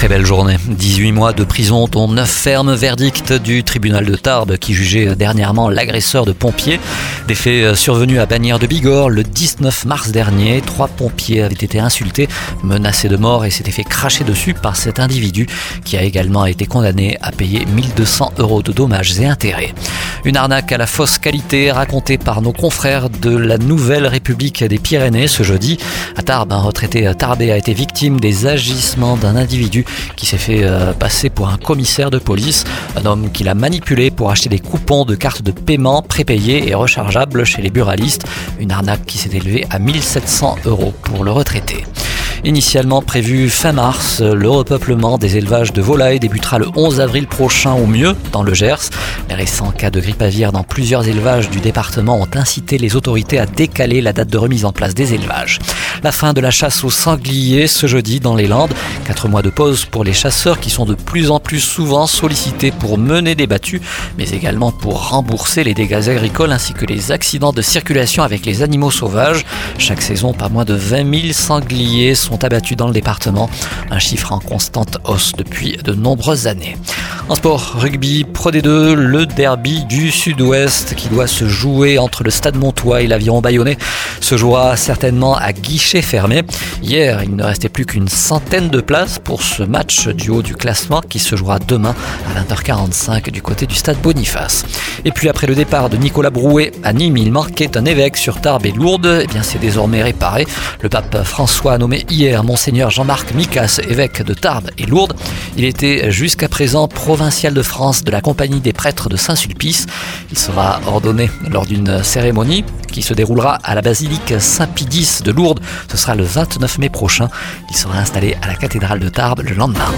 Très belle journée. 18 mois de prison, dont 9 fermes verdicts du tribunal de Tarbes qui jugeait dernièrement l'agresseur de pompiers. Des faits survenus à Bagnères de Bigorre le 19 mars dernier. Trois pompiers avaient été insultés, menacés de mort et s'étaient fait cracher dessus par cet individu qui a également été condamné à payer 1200 euros de dommages et intérêts. Une arnaque à la fausse qualité racontée par nos confrères de la Nouvelle République des Pyrénées ce jeudi. À Tarbes, un retraité tarbé a été victime des agissements d'un individu qui s'est fait euh, passer pour un commissaire de police, un homme qui l'a manipulé pour acheter des coupons de cartes de paiement prépayées et rechargeables chez les buralistes, une arnaque qui s'est élevée à 1700 euros pour le retraité. Initialement prévu fin mars, le repeuplement des élevages de volailles débutera le 11 avril prochain au mieux dans le Gers. Les récents cas de grippe aviaire dans plusieurs élevages du département ont incité les autorités à décaler la date de remise en place des élevages. La fin de la chasse aux sangliers ce jeudi dans les Landes. Quatre mois de pause pour les chasseurs qui sont de plus en plus souvent sollicités pour mener des battues, mais également pour rembourser les dégâts agricoles ainsi que les accidents de circulation avec les animaux sauvages. Chaque saison, pas moins de 20 000 sangliers sont sont abattus dans le département, un chiffre en constante hausse depuis de nombreuses années. En sport, rugby Pro D2, le derby du sud-ouest qui doit se jouer entre le stade Montois et l'aviron bayonnais se jouera certainement à guichet fermé. Hier, il ne restait plus qu'une centaine de places pour ce match du haut du classement qui se jouera demain à 20h45 du côté du stade Boniface. Et puis après le départ de Nicolas Brouet à Nîmes, il manquait un évêque sur Tarbes et Lourdes. Eh bien, c'est désormais réparé. Le pape François a nommé hier Monseigneur Jean-Marc Micas, évêque de Tarbes et Lourdes. Il était jusqu'à présent provincial de France de la Compagnie des prêtres de Saint-Sulpice. Il sera ordonné lors d'une cérémonie qui se déroulera à la basilique Saint-Pidis de Lourdes. Ce sera le 29 mai prochain. Il sera installé à la cathédrale de Tarbes le lendemain.